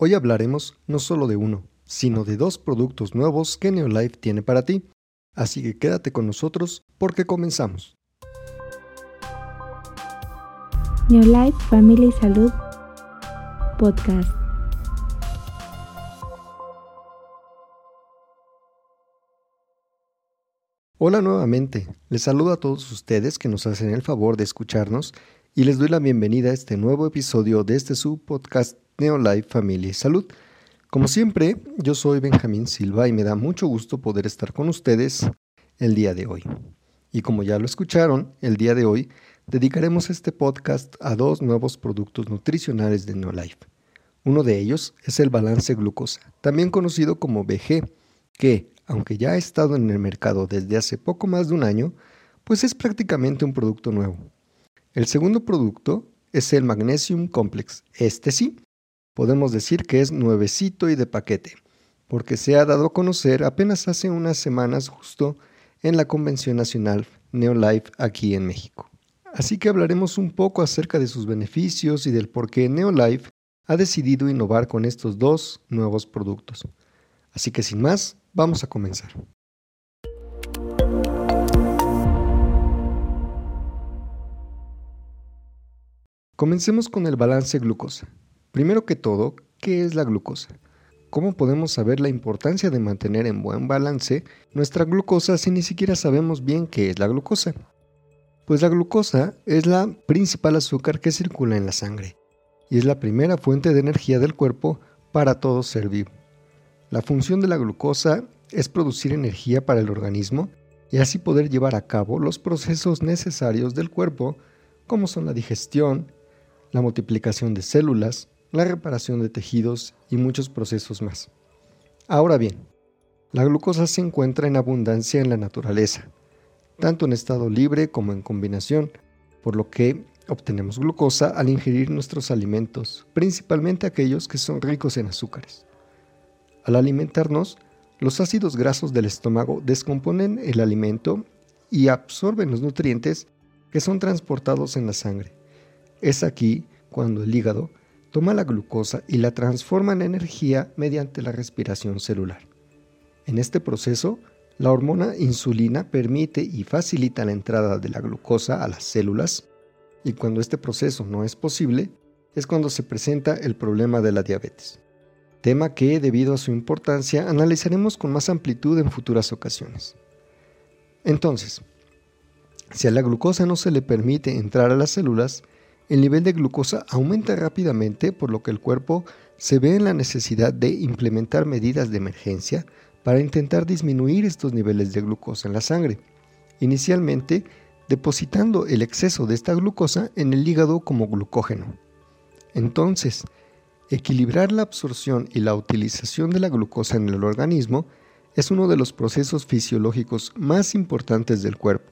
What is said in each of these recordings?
Hoy hablaremos no solo de uno, sino de dos productos nuevos que Neolife tiene para ti. Así que quédate con nosotros porque comenzamos. Neolife Family Salud Podcast. Hola nuevamente, les saludo a todos ustedes que nos hacen el favor de escucharnos y les doy la bienvenida a este nuevo episodio de este su podcast Neolife Familia y Salud. Como siempre, yo soy Benjamín Silva y me da mucho gusto poder estar con ustedes el día de hoy. Y como ya lo escucharon, el día de hoy dedicaremos este podcast a dos nuevos productos nutricionales de Neolife. Uno de ellos es el balance glucosa, también conocido como BG, que, aunque ya ha estado en el mercado desde hace poco más de un año, pues es prácticamente un producto nuevo. El segundo producto es el Magnesium Complex. Este sí, podemos decir que es nuevecito y de paquete, porque se ha dado a conocer apenas hace unas semanas justo en la Convención Nacional Neolife aquí en México. Así que hablaremos un poco acerca de sus beneficios y del por qué Neolife ha decidido innovar con estos dos nuevos productos. Así que sin más, vamos a comenzar. Comencemos con el balance glucosa. Primero que todo, ¿qué es la glucosa? ¿Cómo podemos saber la importancia de mantener en buen balance nuestra glucosa si ni siquiera sabemos bien qué es la glucosa? Pues la glucosa es la principal azúcar que circula en la sangre y es la primera fuente de energía del cuerpo para todo ser vivo. La función de la glucosa es producir energía para el organismo y así poder llevar a cabo los procesos necesarios del cuerpo como son la digestión, la multiplicación de células, la reparación de tejidos y muchos procesos más. Ahora bien, la glucosa se encuentra en abundancia en la naturaleza, tanto en estado libre como en combinación, por lo que obtenemos glucosa al ingerir nuestros alimentos, principalmente aquellos que son ricos en azúcares. Al alimentarnos, los ácidos grasos del estómago descomponen el alimento y absorben los nutrientes que son transportados en la sangre. Es aquí cuando el hígado toma la glucosa y la transforma en energía mediante la respiración celular. En este proceso, la hormona insulina permite y facilita la entrada de la glucosa a las células y cuando este proceso no es posible, es cuando se presenta el problema de la diabetes, tema que, debido a su importancia, analizaremos con más amplitud en futuras ocasiones. Entonces, si a la glucosa no se le permite entrar a las células, el nivel de glucosa aumenta rápidamente, por lo que el cuerpo se ve en la necesidad de implementar medidas de emergencia para intentar disminuir estos niveles de glucosa en la sangre, inicialmente depositando el exceso de esta glucosa en el hígado como glucógeno. Entonces, equilibrar la absorción y la utilización de la glucosa en el organismo es uno de los procesos fisiológicos más importantes del cuerpo.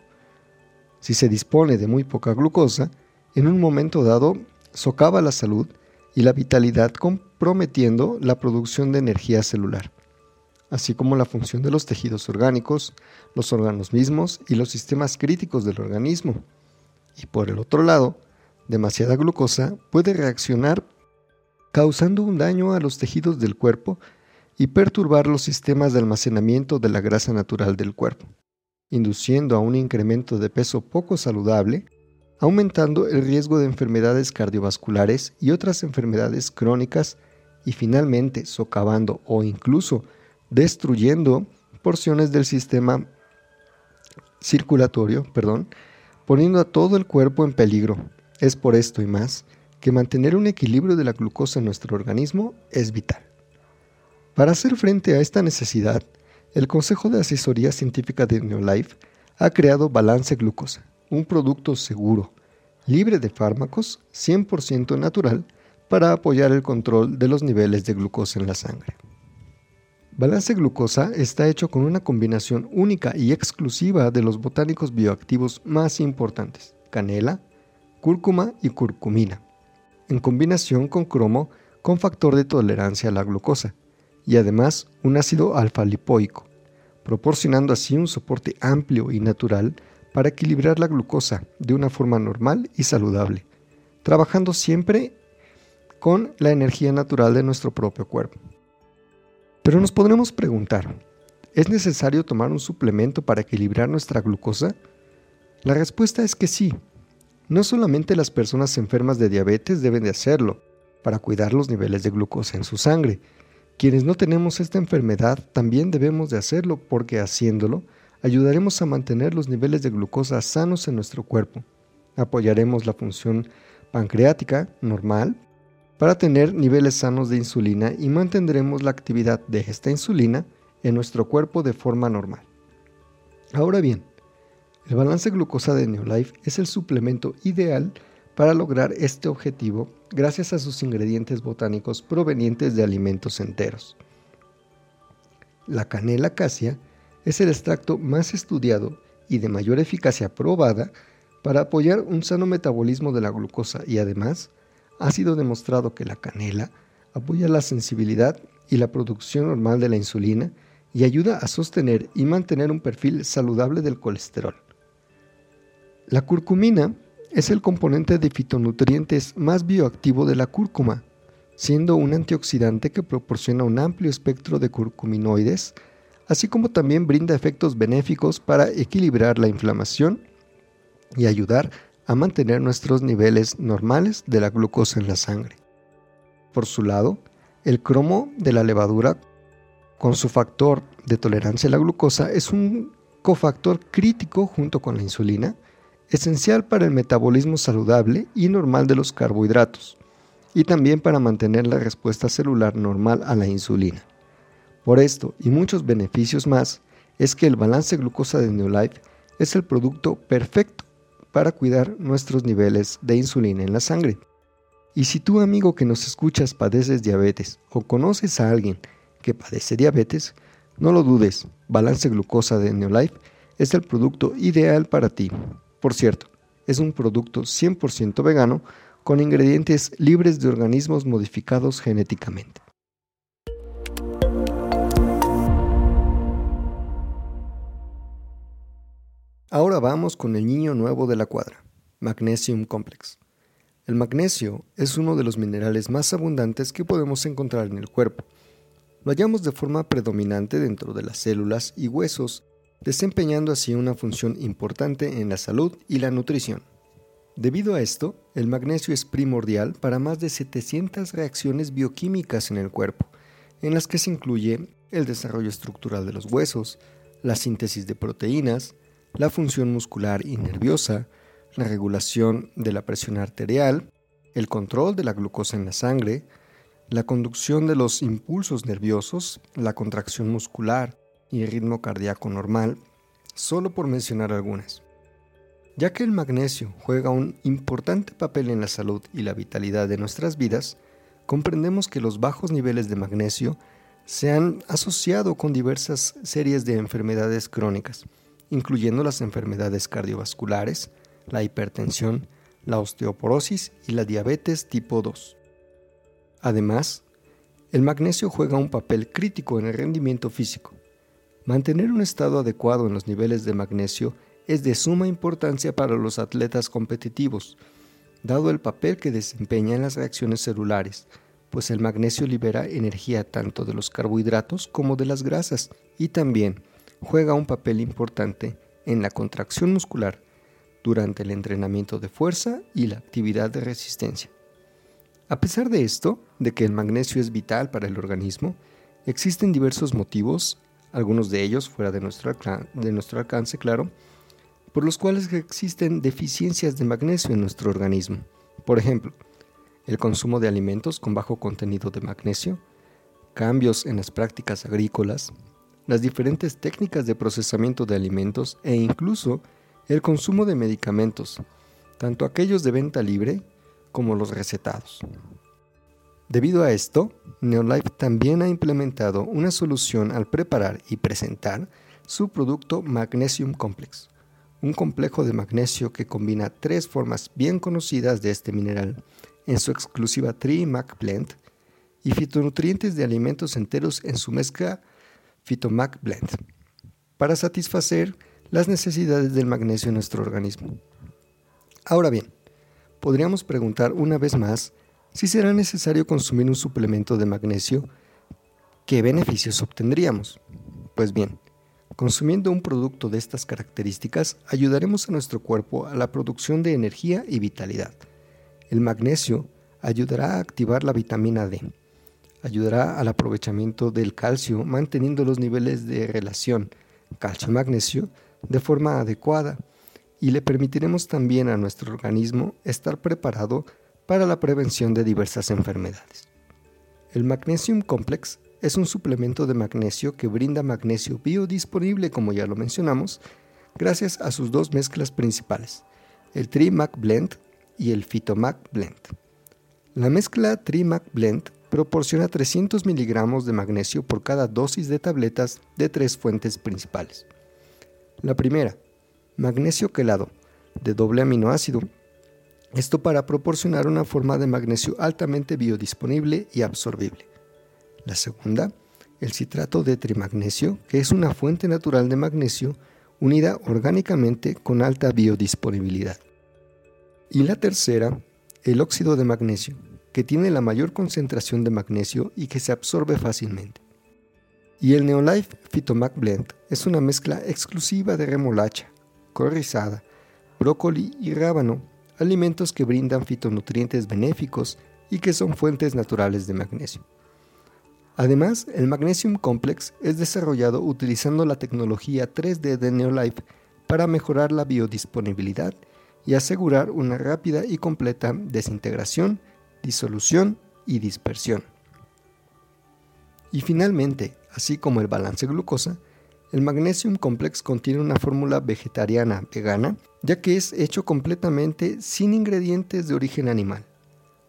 Si se dispone de muy poca glucosa, en un momento dado socava la salud y la vitalidad comprometiendo la producción de energía celular, así como la función de los tejidos orgánicos, los órganos mismos y los sistemas críticos del organismo. Y por el otro lado, demasiada glucosa puede reaccionar causando un daño a los tejidos del cuerpo y perturbar los sistemas de almacenamiento de la grasa natural del cuerpo, induciendo a un incremento de peso poco saludable aumentando el riesgo de enfermedades cardiovasculares y otras enfermedades crónicas y finalmente socavando o incluso destruyendo porciones del sistema circulatorio, perdón, poniendo a todo el cuerpo en peligro. Es por esto y más que mantener un equilibrio de la glucosa en nuestro organismo es vital. Para hacer frente a esta necesidad, el Consejo de Asesoría Científica de Neolife ha creado Balance Glucosa, un producto seguro, libre de fármacos, 100% natural, para apoyar el control de los niveles de glucosa en la sangre. Balance Glucosa está hecho con una combinación única y exclusiva de los botánicos bioactivos más importantes, canela, cúrcuma y curcumina, en combinación con cromo con factor de tolerancia a la glucosa, y además un ácido alfa-lipoico, proporcionando así un soporte amplio y natural para equilibrar la glucosa de una forma normal y saludable, trabajando siempre con la energía natural de nuestro propio cuerpo. Pero nos podremos preguntar, ¿es necesario tomar un suplemento para equilibrar nuestra glucosa? La respuesta es que sí. No solamente las personas enfermas de diabetes deben de hacerlo para cuidar los niveles de glucosa en su sangre. Quienes no tenemos esta enfermedad también debemos de hacerlo porque haciéndolo ayudaremos a mantener los niveles de glucosa sanos en nuestro cuerpo. Apoyaremos la función pancreática normal para tener niveles sanos de insulina y mantendremos la actividad de esta insulina en nuestro cuerpo de forma normal. Ahora bien, el balance glucosa de Neolife es el suplemento ideal para lograr este objetivo gracias a sus ingredientes botánicos provenientes de alimentos enteros. La canela acacia es el extracto más estudiado y de mayor eficacia probada para apoyar un sano metabolismo de la glucosa y además ha sido demostrado que la canela apoya la sensibilidad y la producción normal de la insulina y ayuda a sostener y mantener un perfil saludable del colesterol. La curcumina es el componente de fitonutrientes más bioactivo de la cúrcuma, siendo un antioxidante que proporciona un amplio espectro de curcuminoides, así como también brinda efectos benéficos para equilibrar la inflamación y ayudar a mantener nuestros niveles normales de la glucosa en la sangre. Por su lado, el cromo de la levadura, con su factor de tolerancia a la glucosa, es un cofactor crítico junto con la insulina, esencial para el metabolismo saludable y normal de los carbohidratos, y también para mantener la respuesta celular normal a la insulina. Por esto y muchos beneficios más, es que el balance glucosa de Neolife es el producto perfecto para cuidar nuestros niveles de insulina en la sangre. Y si tú amigo que nos escuchas padeces diabetes o conoces a alguien que padece diabetes, no lo dudes, Balance Glucosa de Neolife es el producto ideal para ti. Por cierto, es un producto 100% vegano con ingredientes libres de organismos modificados genéticamente. Ahora vamos con el niño nuevo de la cuadra, Magnesium Complex. El magnesio es uno de los minerales más abundantes que podemos encontrar en el cuerpo. Lo hallamos de forma predominante dentro de las células y huesos, desempeñando así una función importante en la salud y la nutrición. Debido a esto, el magnesio es primordial para más de 700 reacciones bioquímicas en el cuerpo, en las que se incluye el desarrollo estructural de los huesos, la síntesis de proteínas, la función muscular y nerviosa, la regulación de la presión arterial, el control de la glucosa en la sangre, la conducción de los impulsos nerviosos, la contracción muscular y el ritmo cardíaco normal, solo por mencionar algunas. Ya que el magnesio juega un importante papel en la salud y la vitalidad de nuestras vidas, comprendemos que los bajos niveles de magnesio se han asociado con diversas series de enfermedades crónicas, incluyendo las enfermedades cardiovasculares, la hipertensión, la osteoporosis y la diabetes tipo 2. Además, el magnesio juega un papel crítico en el rendimiento físico. Mantener un estado adecuado en los niveles de magnesio es de suma importancia para los atletas competitivos, dado el papel que desempeña en las reacciones celulares, pues el magnesio libera energía tanto de los carbohidratos como de las grasas y también juega un papel importante en la contracción muscular durante el entrenamiento de fuerza y la actividad de resistencia. A pesar de esto, de que el magnesio es vital para el organismo, existen diversos motivos, algunos de ellos fuera de nuestro, de nuestro alcance, claro, por los cuales existen deficiencias de magnesio en nuestro organismo. Por ejemplo, el consumo de alimentos con bajo contenido de magnesio, cambios en las prácticas agrícolas, las diferentes técnicas de procesamiento de alimentos e incluso el consumo de medicamentos, tanto aquellos de venta libre como los recetados. Debido a esto, Neolife también ha implementado una solución al preparar y presentar su producto Magnesium Complex, un complejo de magnesio que combina tres formas bien conocidas de este mineral en su exclusiva Tri-Mac Blend y fitonutrientes de alimentos enteros en su mezcla Phytomac Blend para satisfacer las necesidades del magnesio en nuestro organismo. Ahora bien, podríamos preguntar una vez más Si será necesario consumir un suplemento de magnesio, ¿qué beneficios obtendríamos? Pues bien, consumiendo un producto de estas características ayudaremos a nuestro cuerpo a la producción de energía y vitalidad. El magnesio ayudará a activar la vitamina D, ayudará al aprovechamiento del calcio manteniendo los niveles de relación calcio-magnesio de forma adecuada y le permitiremos también a nuestro organismo estar preparado para la prevención de diversas enfermedades. El Magnesium Complex es un suplemento de magnesio que brinda magnesio biodisponible, como ya lo mencionamos, gracias a sus dos mezclas principales, el TriMag Blend y el Phytomac Blend. La mezcla TriMag Blend proporciona 300 miligramos de magnesio por cada dosis de tabletas de tres fuentes principales. La primera, magnesio quelado, de doble aminoácido. Esto para proporcionar una forma de magnesio altamente biodisponible y absorbible. La segunda, el citrato de trimagnesio, que es una fuente natural de magnesio unida orgánicamente con alta biodisponibilidad. Y la tercera, el óxido de magnesio, que tiene la mayor concentración de magnesio y que se absorbe fácilmente. Y el Neolife Phytomac Blend es una mezcla exclusiva de remolacha, col rizada, brócoli y rábano, alimentos que brindan fitonutrientes benéficos y que son fuentes naturales de magnesio. Además, el Magnesium Complex es desarrollado utilizando la tecnología 3D de Neolife para mejorar la biodisponibilidad y asegurar una rápida y completa desintegración disolución y dispersión. Y finalmente, así como el balance glucosa, el Magnesium Complex contiene una fórmula vegetariana vegana, ya que es hecho completamente sin ingredientes de origen animal,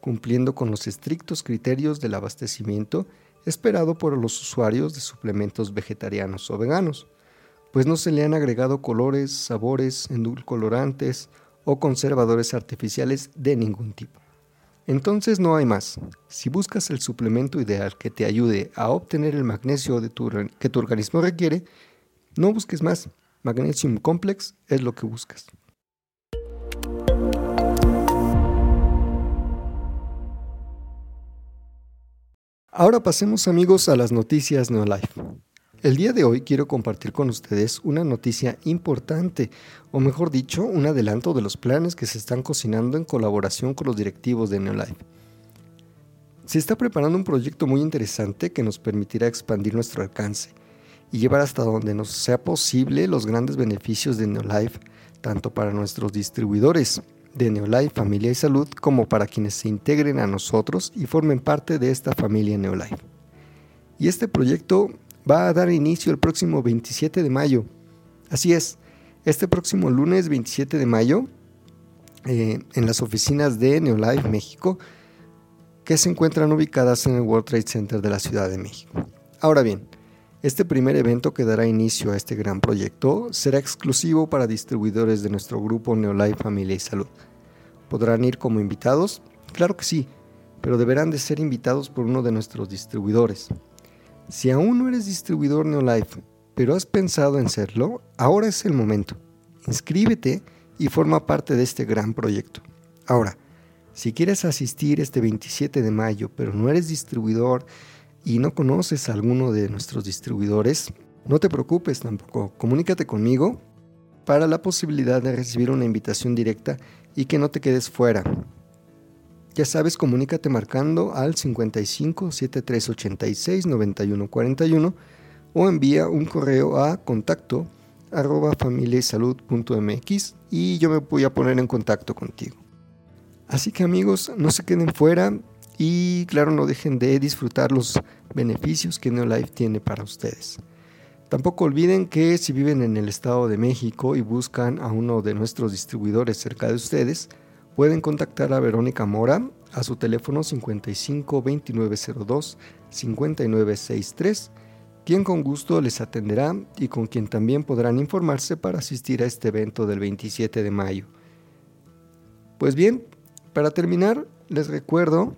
cumpliendo con los estrictos criterios del abastecimiento esperado por los usuarios de suplementos vegetarianos o veganos, pues no se le han agregado colores, sabores, endulcolorantes o conservadores artificiales de ningún tipo. Entonces no hay más. Si buscas el suplemento ideal que te ayude a obtener el magnesio que tu organismo requiere, no busques más. Magnesium Complex es lo que buscas. Ahora pasemos amigos a las noticias Neolife. El día de hoy quiero compartir con ustedes una noticia importante, o mejor dicho, un adelanto de los planes que se están cocinando en colaboración con los directivos de Neolife. Se está preparando un proyecto muy interesante que nos permitirá expandir nuestro alcance y llevar hasta donde nos sea posible los grandes beneficios de Neolife, tanto para nuestros distribuidores de Neolife Familia y Salud como para quienes se integren a nosotros y formen parte de esta familia Neolife. Y este proyecto va a dar inicio el próximo 27 de mayo. Así es, este próximo lunes 27 de mayo, eh, en las oficinas de Neolife México, que se encuentran ubicadas en el World Trade Center de la Ciudad de México. Ahora bien, este primer evento que dará inicio a este gran proyecto será exclusivo para distribuidores de nuestro grupo Neolife Familia y Salud. ¿Podrán ir como invitados? Claro que sí, pero deberán de ser invitados por uno de nuestros distribuidores. Si aún no eres distribuidor Neolife, pero has pensado en serlo, ahora es el momento. Inscríbete y forma parte de este gran proyecto. Ahora, si quieres asistir este 27 de mayo, pero no eres distribuidor y no conoces a alguno de nuestros distribuidores, no te preocupes tampoco. Comunícate conmigo para la posibilidad de recibir una invitación directa y que no te quedes fuera. Ya sabes, comunícate marcando al 55 7386 9141 o envía un correo a contacto arroba familiasalud.mx y yo me voy a poner en contacto contigo. Así que amigos, no se queden fuera y claro, no dejen de disfrutar los beneficios que Neolife tiene para ustedes. Tampoco olviden que si viven en el Estado de México y buscan a uno de nuestros distribuidores cerca de ustedes, Pueden contactar a Verónica Mora a su teléfono 55 2902 5963, quien con gusto les atenderá y con quien también podrán informarse para asistir a este evento del 27 de mayo. Pues bien, para terminar, les recuerdo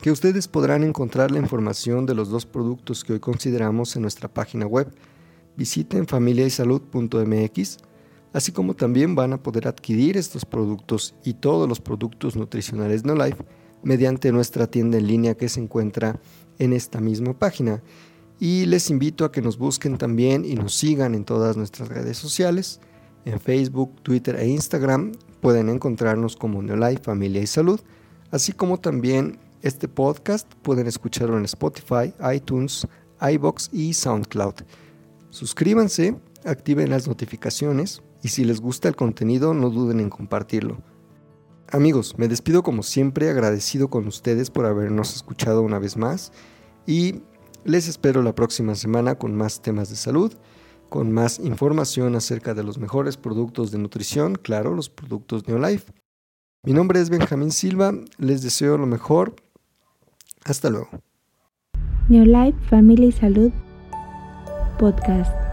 que ustedes podrán encontrar la información de los dos productos que hoy consideramos en nuestra página web. Visiten familiaysalud.mx así como también van a poder adquirir estos productos y todos los productos nutricionales No Life mediante nuestra tienda en línea que se encuentra en esta misma página. Y les invito a que nos busquen también y nos sigan en todas nuestras redes sociales. En Facebook, Twitter e Instagram pueden encontrarnos como Neolife Familia y Salud, así como también este podcast pueden escucharlo en Spotify, iTunes, iBox y SoundCloud. Suscríbanse, activen las notificaciones y si les gusta el contenido no duden en compartirlo. Amigos, me despido como siempre agradecido con ustedes por habernos escuchado una vez más y les espero la próxima semana con más temas de salud, con más información acerca de los mejores productos de nutrición, claro, los productos Neolife. Mi nombre es Benjamín Silva, les deseo lo mejor. Hasta luego. Neolife Family Salud Podcast.